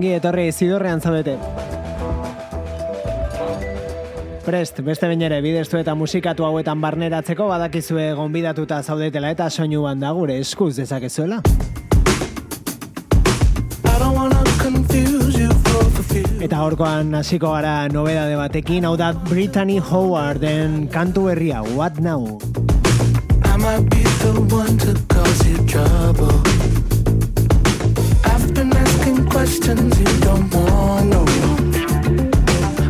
Ongi etorri zidorrean zaudete. Prest, beste bain ere, bideztu eta musikatu hauetan barneratzeko badakizue gonbidatuta zaudetela eta soinuan da gure eskuz dezakezuela. Eta horkoan hasiko gara nobeda de batekin, hau da Brittany Howarden kantu berria, What Now? I might be the one to cause you trouble questions you don't want no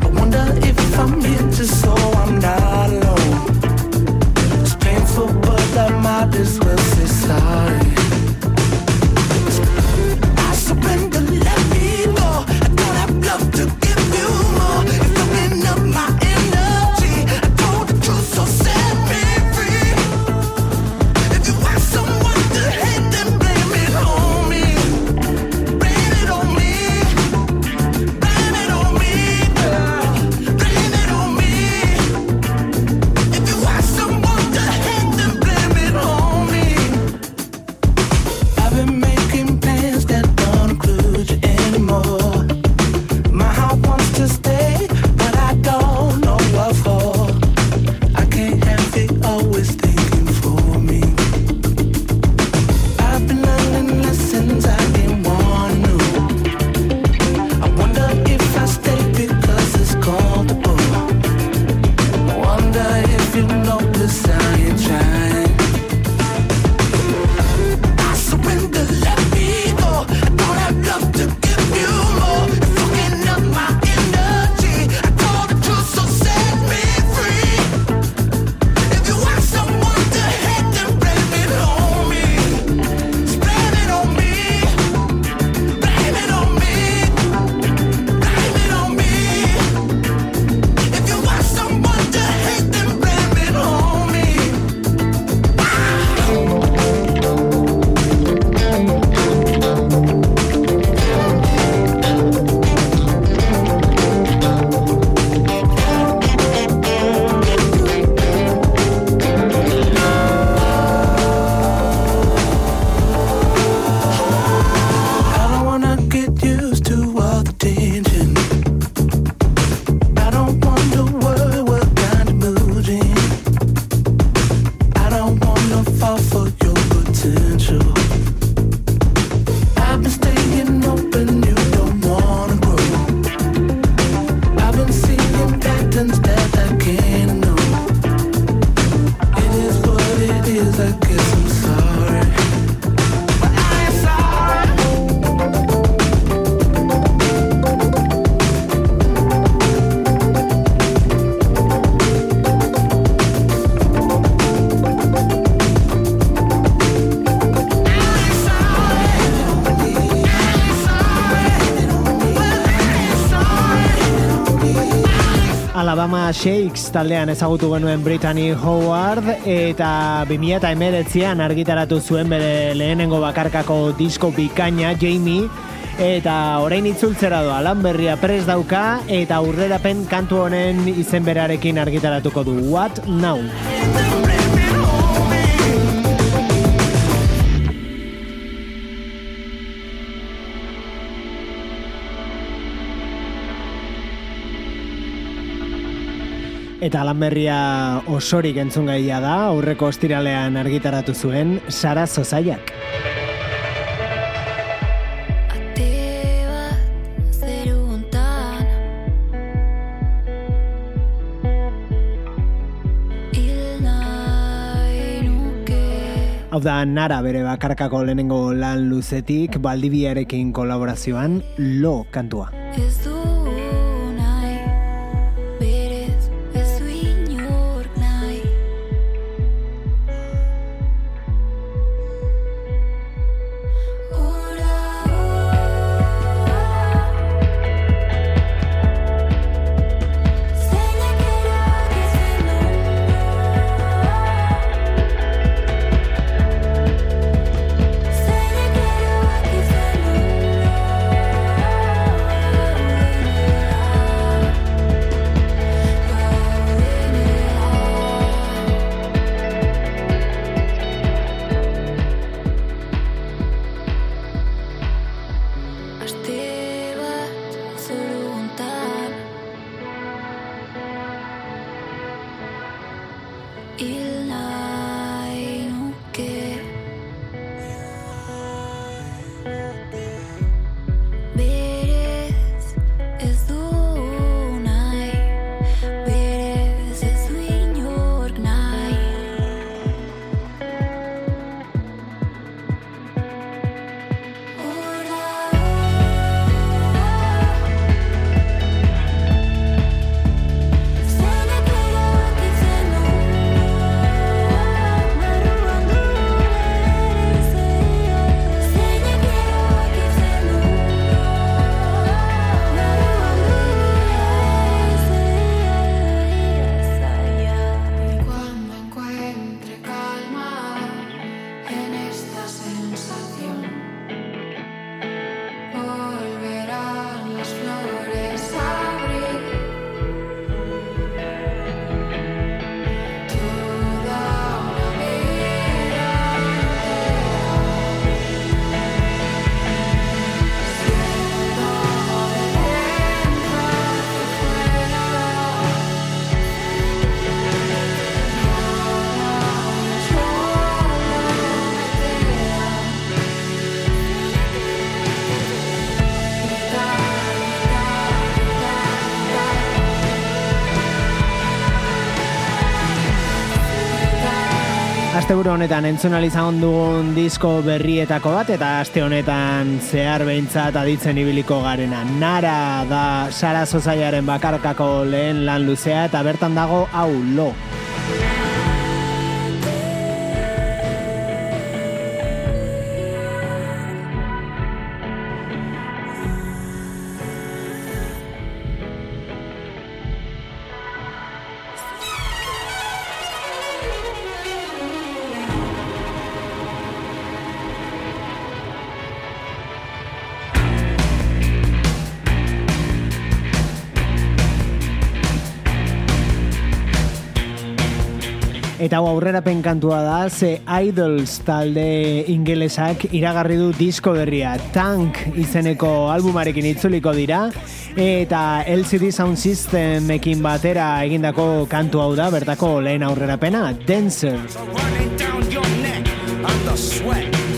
I wonder if I'm here just so I'm not alone Shakes taldean ezagutu genuen Brittany Howard eta 2019an argitaratu zuen bere lehenengo bakarkako disko bikaina Jamie eta orain itzultzera doa lan berria pres dauka eta aurrerapen kantu honen izen berarekin argitaratuko du What Now? Eta lanberria osorik entzungaia da, aurreko ostiralean argitaratu zuen Sara Zozaiak. Hau da, Nara bere bakarkako lehenengo lan luzetik, baldibiarekin kolaborazioan, lo kantua. Ez du asteburu honetan entzun izan dugun disko berrietako bat eta aste honetan zehar behintzat aditzen ibiliko garena. Nara da Sara Zozaiaren bakarkako lehen lan luzea eta bertan dago hau lo hau aurrerapen kantua da, ze Idols talde ingelesak iragarri du disko berria. Tank izeneko albumarekin itzuliko dira, eta LCD Sound System ekin batera egindako kantu hau da, bertako lehen aurrerapena, Dancer. Dancer.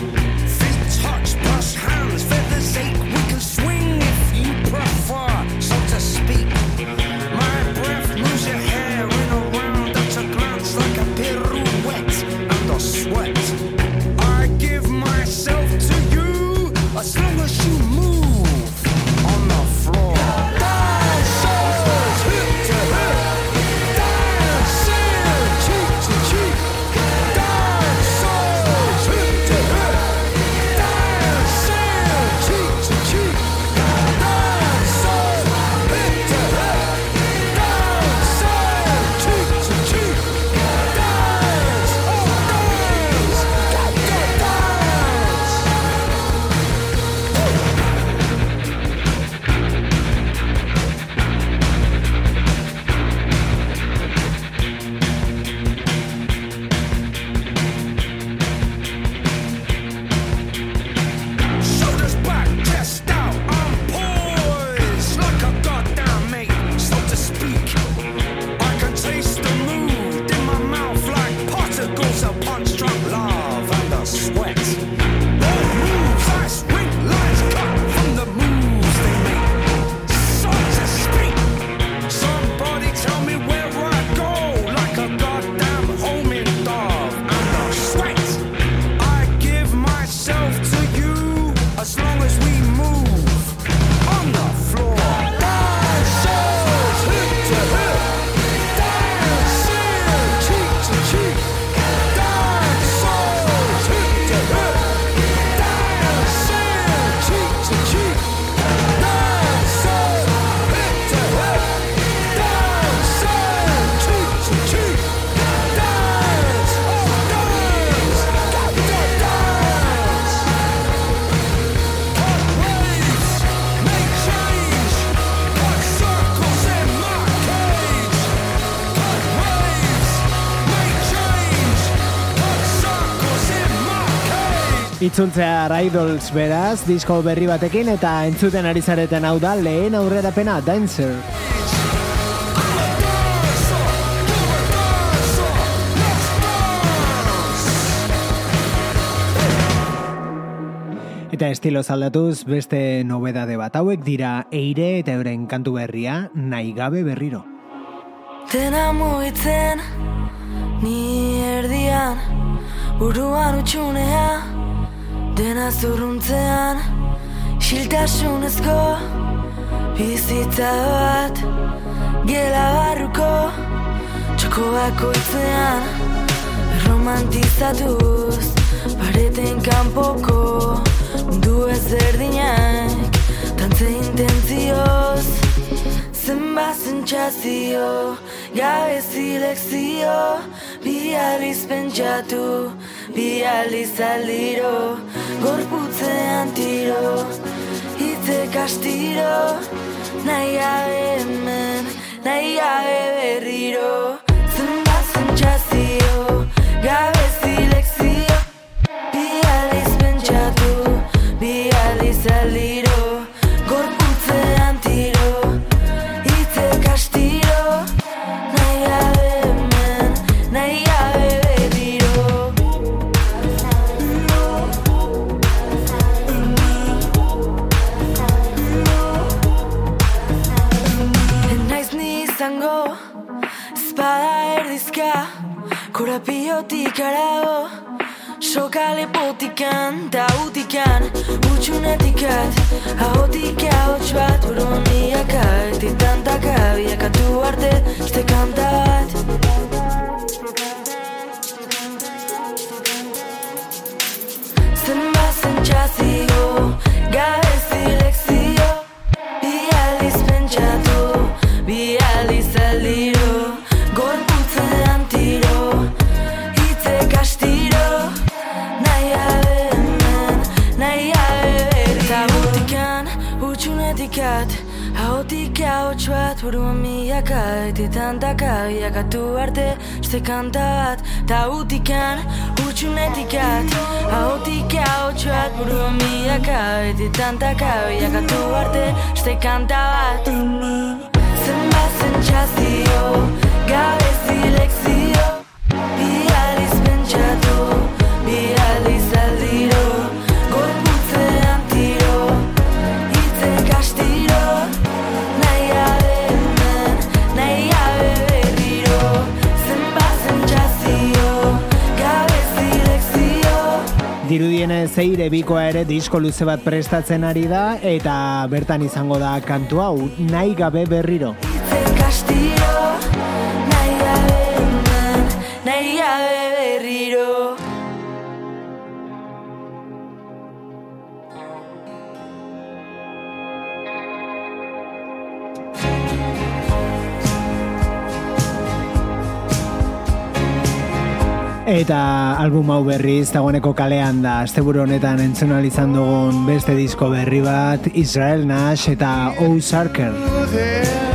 Itzultzea Idols beraz, disko berri batekin eta entzuten ari zareten hau da lehen aurrerapena Dancer. Eta estilo aldatuz beste nobedade bat hauek dira eire eta euren kantu berria nahi gabe berriro. Dena mugitzen, ni erdian, buruan utxunea, dena zurruntzean, xiltasunezko, bizitza bat, gela barruko, txoko bakoitzean, romantizatuz, pareten kanpoko, mundu ezberdinak, tantze intentzioz, Zenba sentsazio, gabe zilekzio, bi aliz pentsatu, bi aliz aldiro, gorputzean tiro, hitzek astiro, nahi gabe hemen, nahi gabe berriro. Dirudienez zeire bikoa ere disko luze bat prestatzen ari da eta bertan izango da kantu hau nahi gabe berriro. Astiro, nahi gabe nahi gabe berriro Eta album hau berriz dagoeneko kalean da asteburu honetan entzun ahal izan dugun beste disko berri bat Israel Nash eta O Sarker.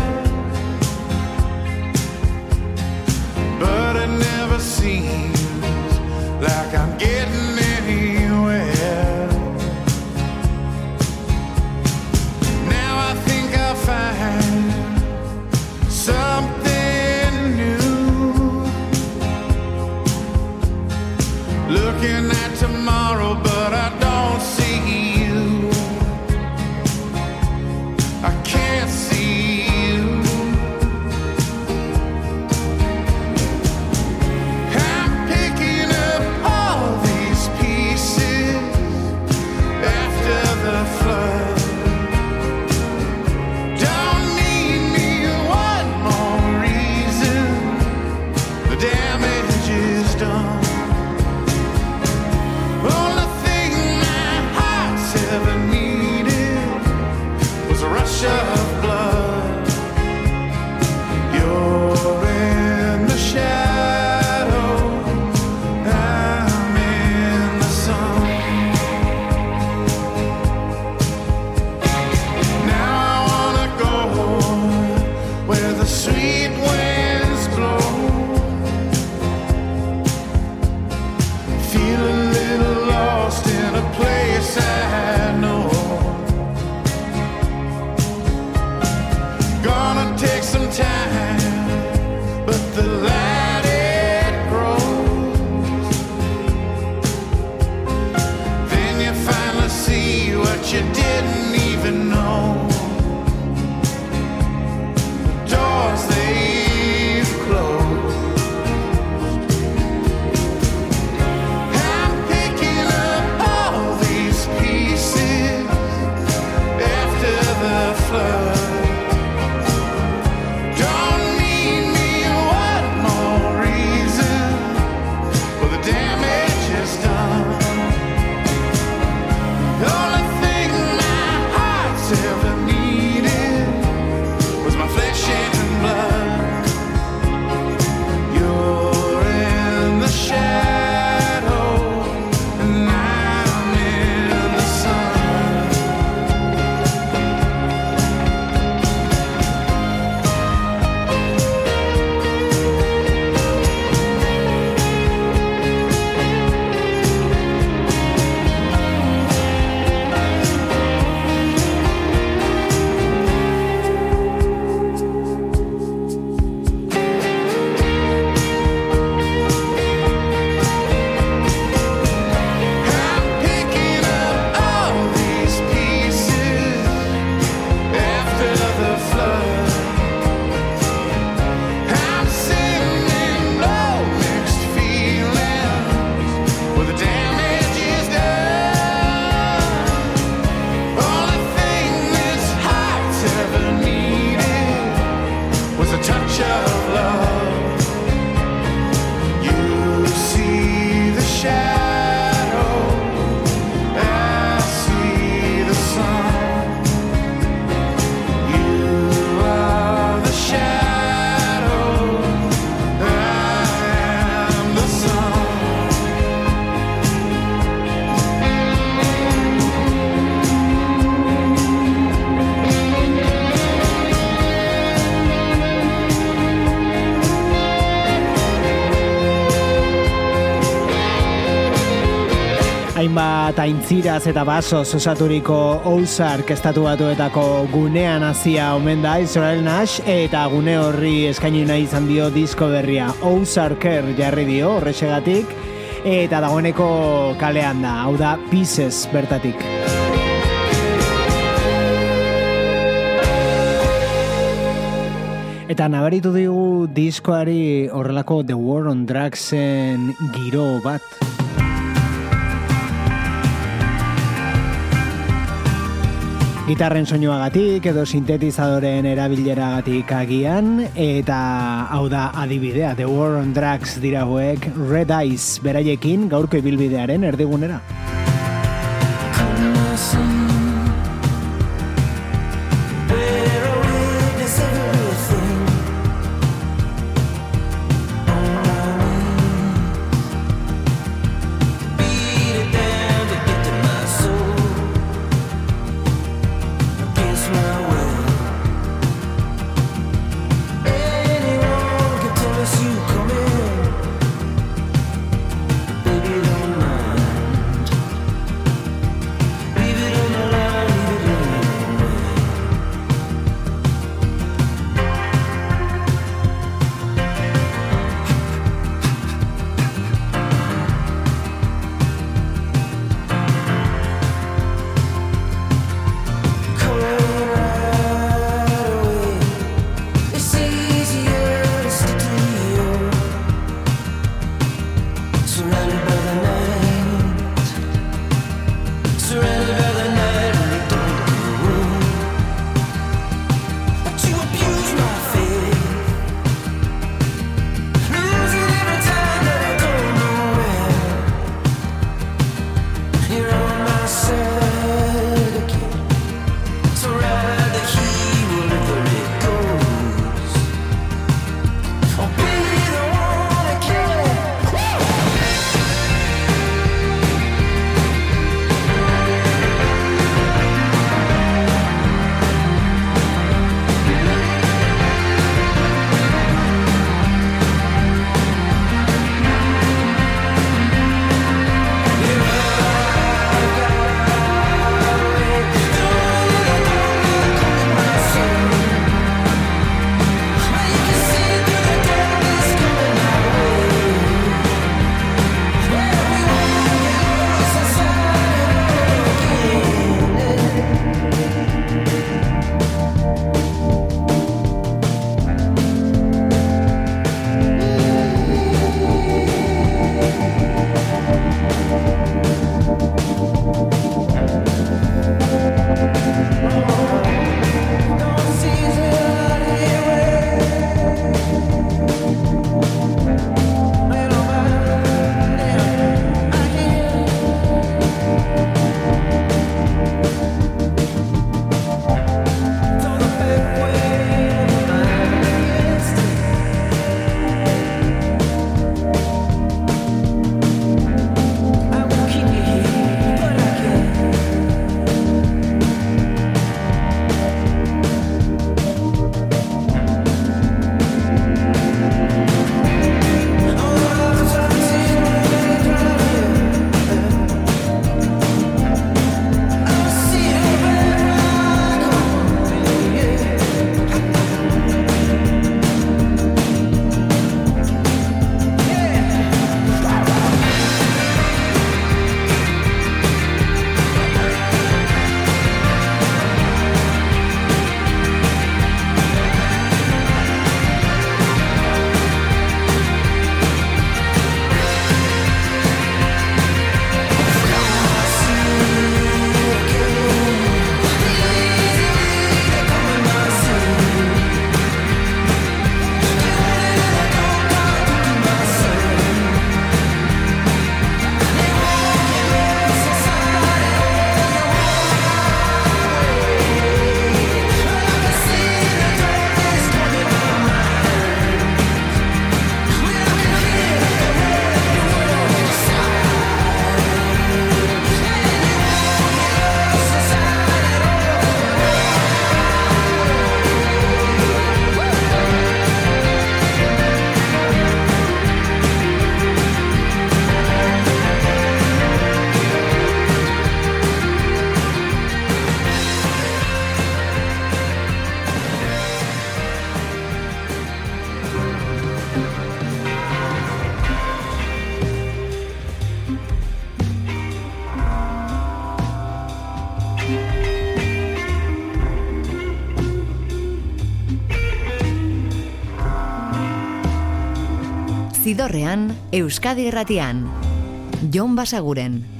Aintziraz eta basoz osaturiko Ozark estatu batuetako gunean hasia omen da Israel Nash eta gune horri eskaini nahi izan dio disko berria Ozarker jarri dio horrexegatik eta dagoeneko kalean da, hau da Pieces bertatik. Eta nabaritu digu diskoari horrelako The War on Drugsen giro bat. Gitarren soinuagatik edo sintetizadoren erabileragatik agian eta hau da adibidea The War on Drugs dira hauek Red Eyes beraiekin gaurko ibilbidearen erdigunera. Zidorrean, Euskadi Irratian. Jon Basaguren.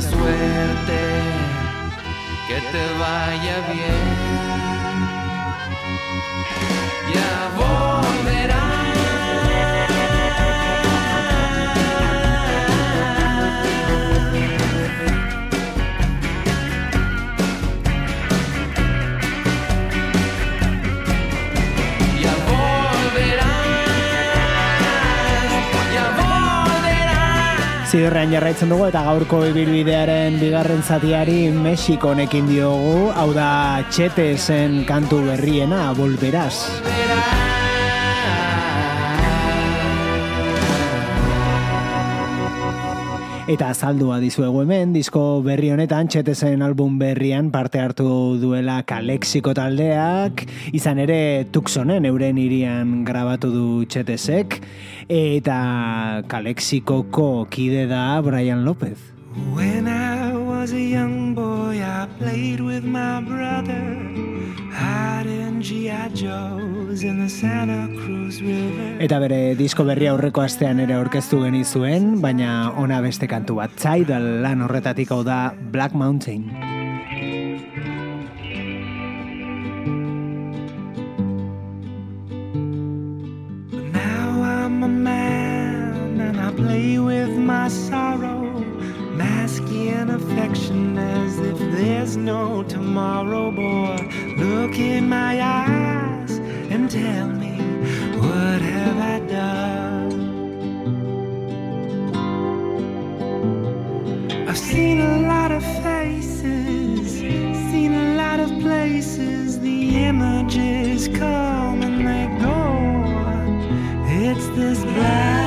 Suerte, que te vaya bien. Zidorrean jarraitzen dugu eta gaurko ibilbidearen bigarren zatiari Mexiko honekin diogu, hau da txetesen kantu berriena, volveraz. Eta azaldua dizuegu hemen, disko berri honetan, txetesen album berrian parte hartu duela Kalexiko taldeak, izan ere Tucsonen euren irian grabatu du txetesek, eta Kalexikoko kide da Brian Lopez. When I was a young boy, I played with my brother, hiding Eta bere disko berri aurreko astean ere aurkeztu genizuen, baina ona beste kantu bat, Tidal lan horretatik hau da Black Mountain. Now I'm a man and I play with my sorrow, In affection as if there's no tomorrow, boy. Look in my eyes and tell me what have I done? I've seen a lot of faces, seen a lot of places. The images come and they go. It's this black.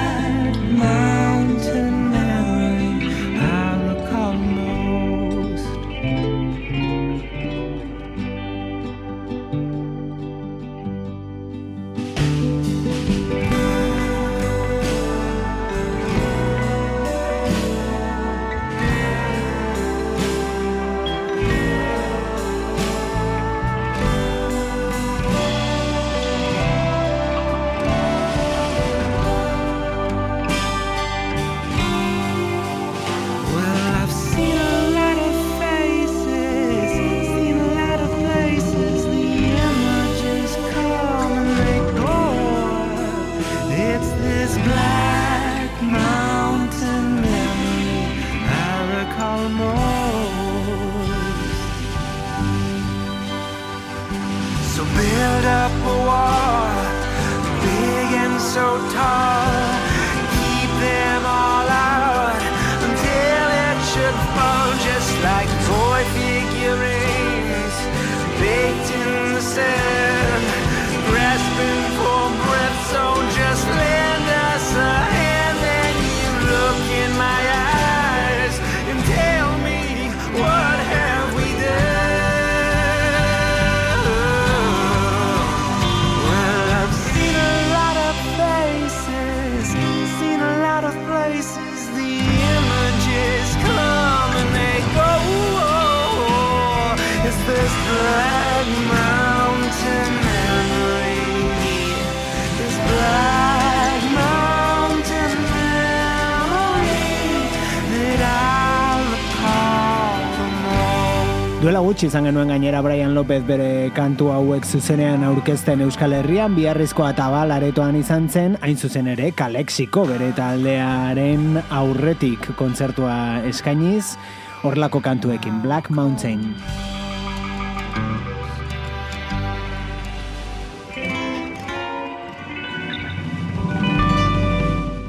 gutxi izan genuen gainera Brian López bere kantu hauek zuzenean aurkezten Euskal Herrian, biharrezko atabal aretoan izan zen, hain zuzen ere, kalexiko bere taldearen aurretik kontzertua eskainiz, horlako kantuekin, Black Mountain.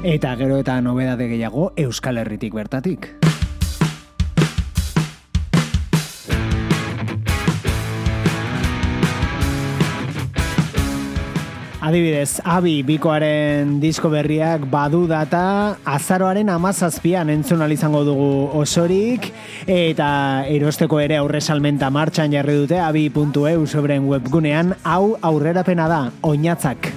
Eta gero eta nobedade gehiago Euskal Herritik bertatik. Adibidez, Abi Bikoaren disko berriak badu data azaroaren amazazpian entzun izango dugu osorik eta erosteko ere aurresalmenta martxan jarri dute abi.eu sobren webgunean hau aurrerapena da, oinatzak.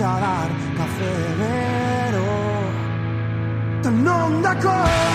Café caffè vero non d'accordo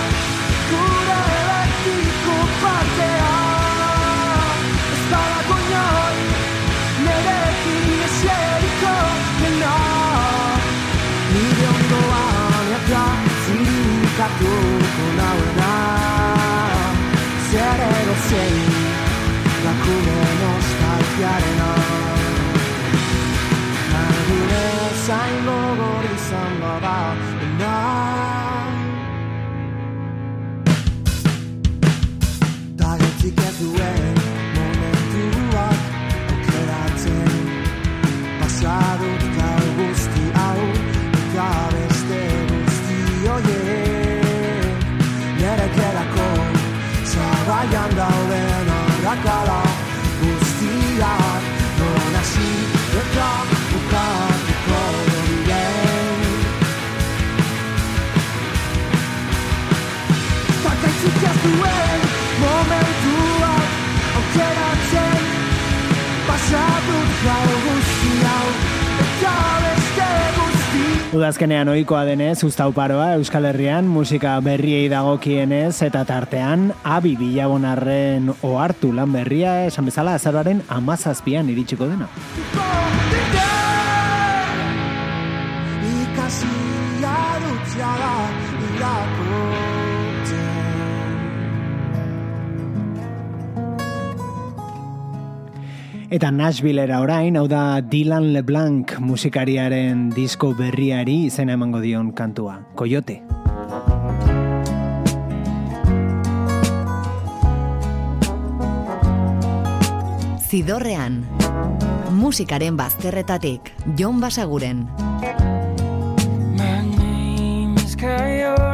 jaian dauden arrakala guztiak Udazkenean ohikoa denez, ustauparoa Euskal Herrian musika berriei dagokienez eta tartean abi bilabonarren ohartu lan berria esan bezala azararen amazazpian iritsiko dena. Eta Nashvillera orain, hau da Dylan LeBlanc musikariaren disko berriari izena emango dion kantua. Coyote. Zidorrean. Musikaren bazterretatik, Jon Basaguren. My name is Coyote.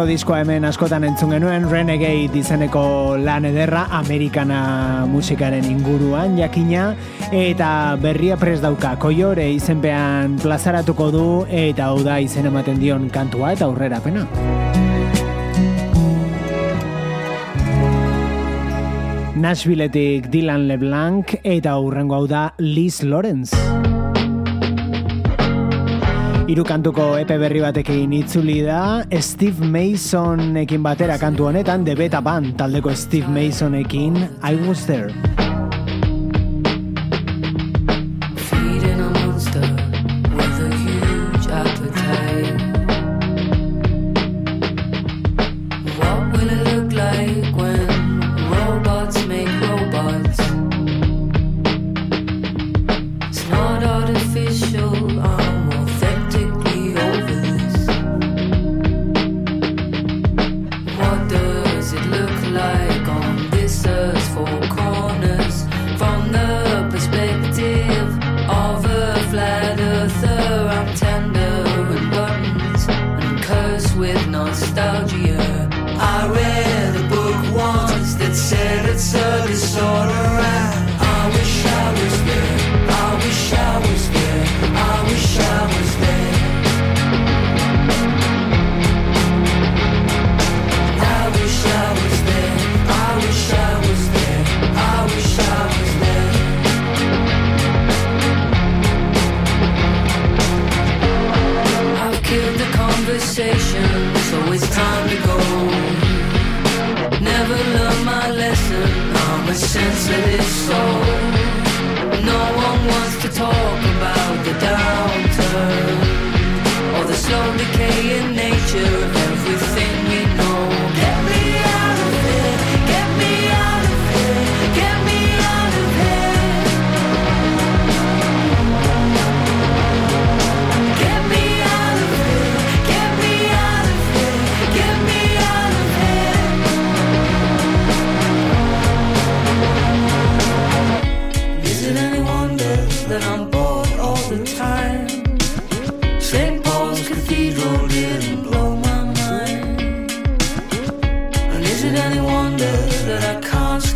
Aurreko diskoa hemen askotan entzun genuen Renegade izeneko lan ederra Amerikana musikaren inguruan jakina eta berria pres dauka Koiore izenpean plazaratuko du eta hau da izen ematen dion kantua eta aurrera pena. Nashvilletik Dylan LeBlanc eta hurrengo hau da Liz Lawrence. Hiru kantuko epe berri batekin itzuli da Steve Masonekin batera kantu honetan The Beta Band taldeko Steve Masonekin I Was There.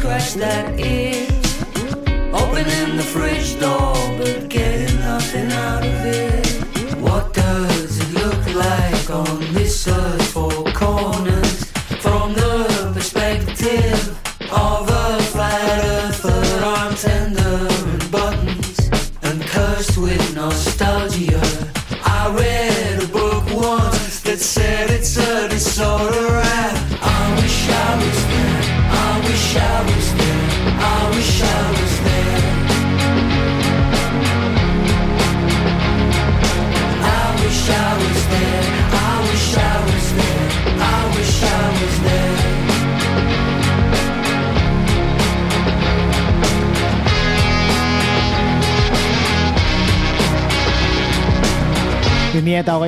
Scratch that? Opening the fridge door,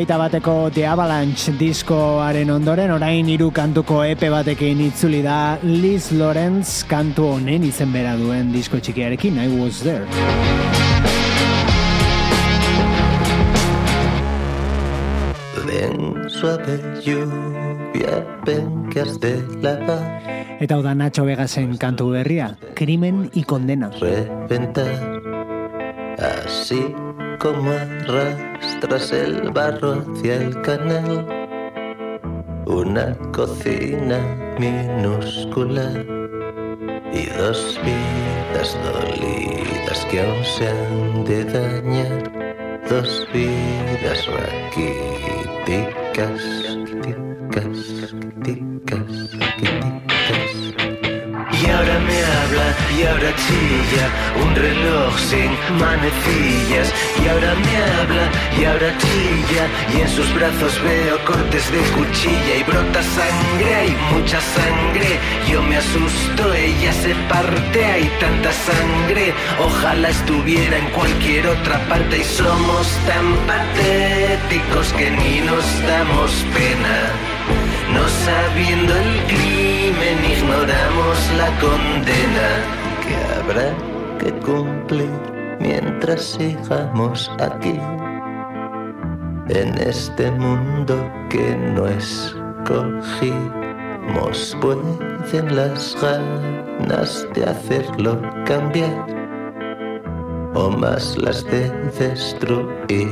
hogeita bateko The Avalanche diskoaren ondoren orain hiru kantuko epe batekin itzuli da Liz Lorenz kantu honen izen bera duen disko txikiarekin I Was There. Ven suave lluvia, ven que has de lavar, Eta da Nacho Vegasen kantu berria, Krimen y Condena. reventar. Así como arrastras el barro hacia el canal. Una cocina minúscula y dos vidas dolidas que aún se han de dañar. Dos vidas raquíticas, y ahora chilla un reloj sin manecillas. Y ahora me habla y ahora chilla y en sus brazos veo cortes de cuchilla y brota sangre, hay mucha sangre. Yo me asusto, ella se parte, hay tanta sangre. Ojalá estuviera en cualquier otra parte y somos tan patéticos que ni nos damos pena. No sabiendo el crimen ignoramos la condena. Que habrá que cumplir mientras sigamos aquí en este mundo que no escogimos. Pueden las ganas de hacerlo cambiar o más las de destruir.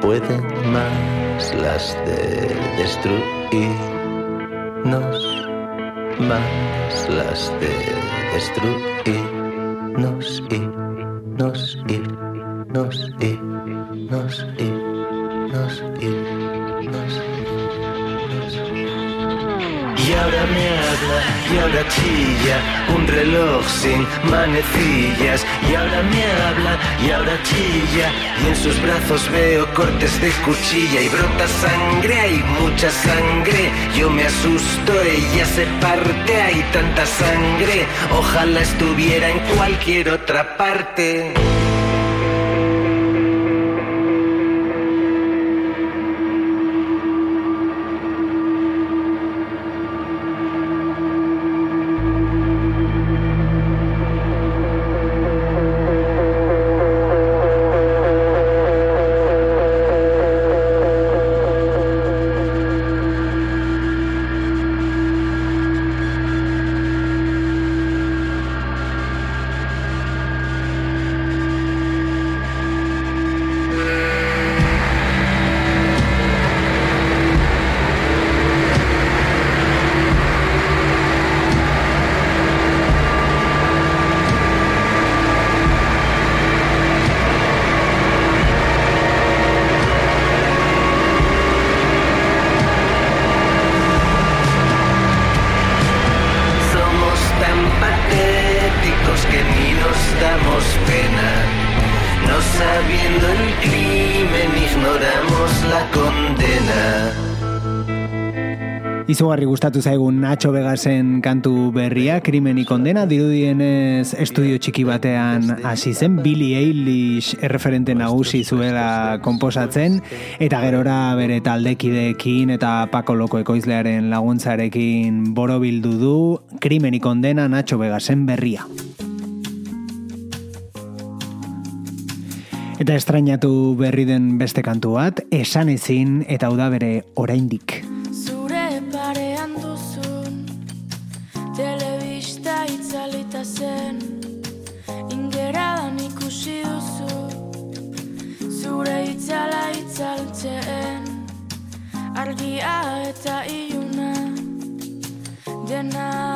Pueden más las de destruirnos, más las de destruirnos y nos y nos y nos y nos y nos y ahora me habla y ahora chilla un reloj sin manecillas. Y ahora me habla y ahora chilla. Y en sus brazos veo cortes de cuchilla y brota sangre, hay mucha sangre. Yo me asusto, ella se parte, hay tanta sangre. Ojalá estuviera en cualquier otra parte. izugarri gustatu zaigun Nacho Vegasen kantu berria, krimen ikondena, dirudienez estudio txiki batean hasi zen, Billy Eilish erreferente nagusi zuela komposatzen, eta gerora bere taldekideekin eta Pako Loko ekoizlearen laguntzarekin borobildu du, krimen ikondena Nacho Vegasen berria. Eta estrainatu berri den beste kantu bat, esan ezin eta udabere oraindik. zen ingeradan ikusi duzu zure itzala itzaltzen argia eta iluna dena.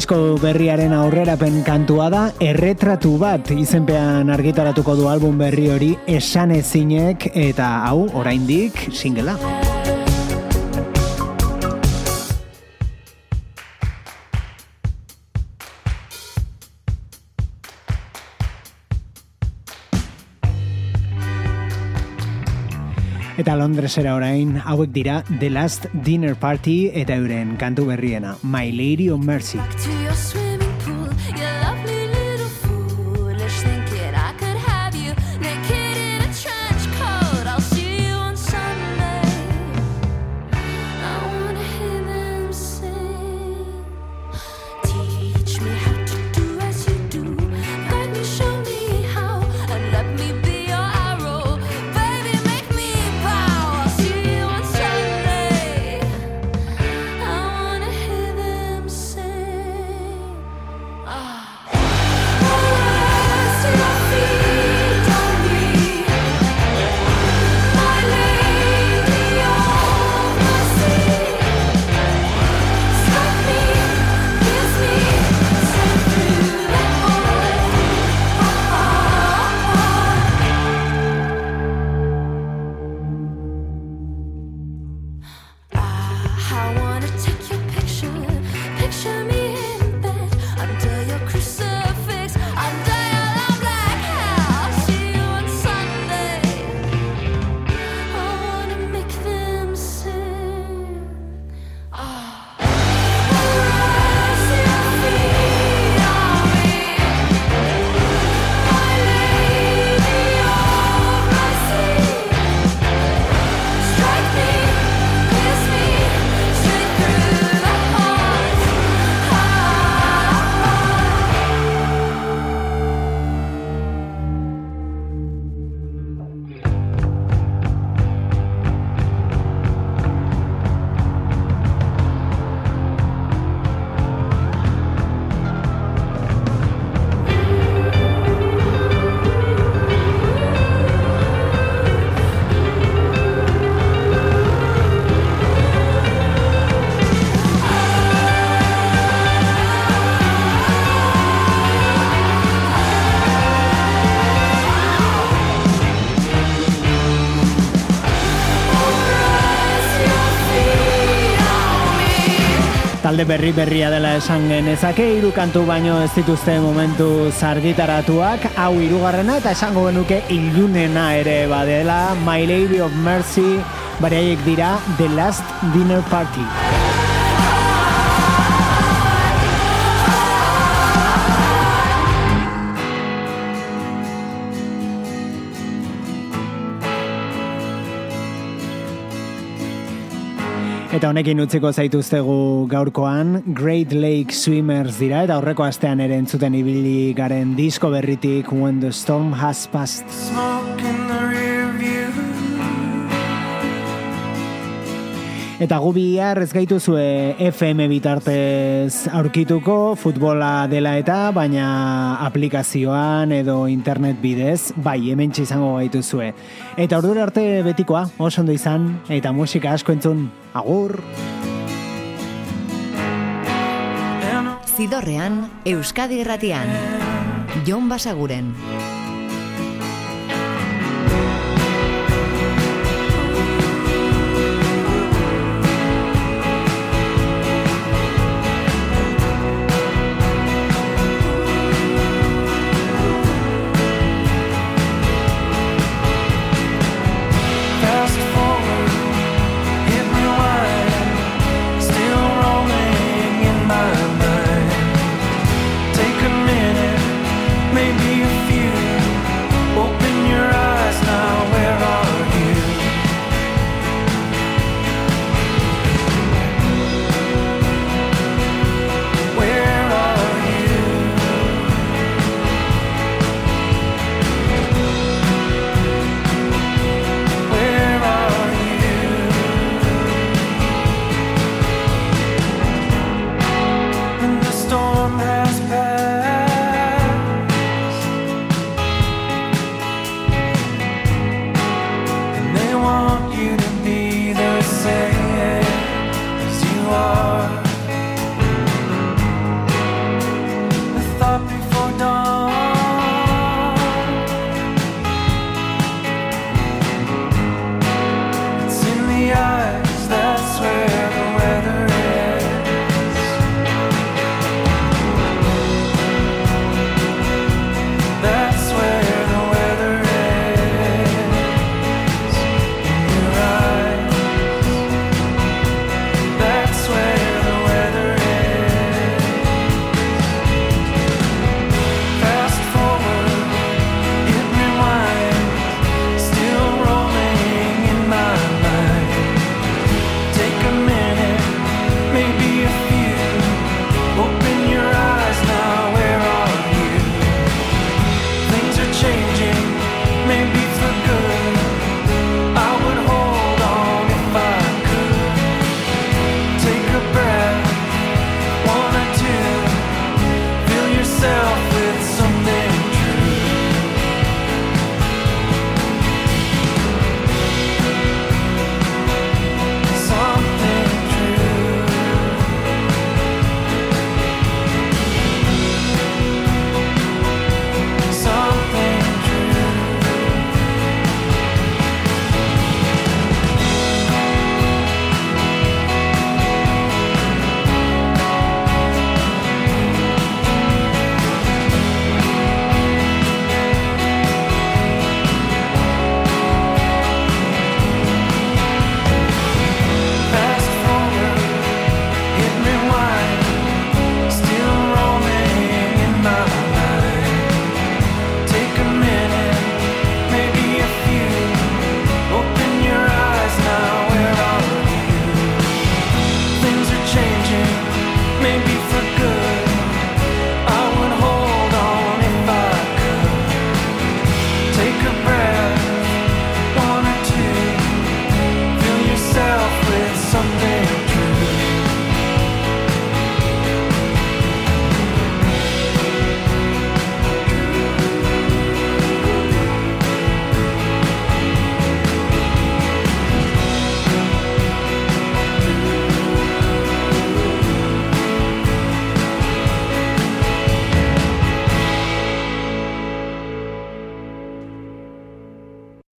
disko berriaren aurrerapen kantua da erretratu bat izenpean argitaratuko du album berri hori esanezinek eta hau oraindik singela. eta Londresera orain hauek dira The Last Dinner Party eta euren kantu berriena My Lady of Mercy. Talde berri berria dela esan genezake, hiru kantu baino ez dituzte momentu zargitaratuak, hau hirugarrena eta esango genuke ilunena ere badela, My Lady of Mercy, baraiek dira The Last Dinner Party. Eta honekin utziko zaituztegu gaurkoan, Great Lake Swimmers dira, eta aurreko astean ere entzuten ibili garen disko berritik When the Storm Has Passed. Eta gu bihar ez gaituzue FM bitartez aurkituko futbola dela eta, baina aplikazioan edo internet bidez, bai, hemen izango gaituzue. Eta ordura arte betikoa, oso ondo izan, eta musika asko entzun, agur! Zidorrean, Euskadi Erratian. Jon Basaguren.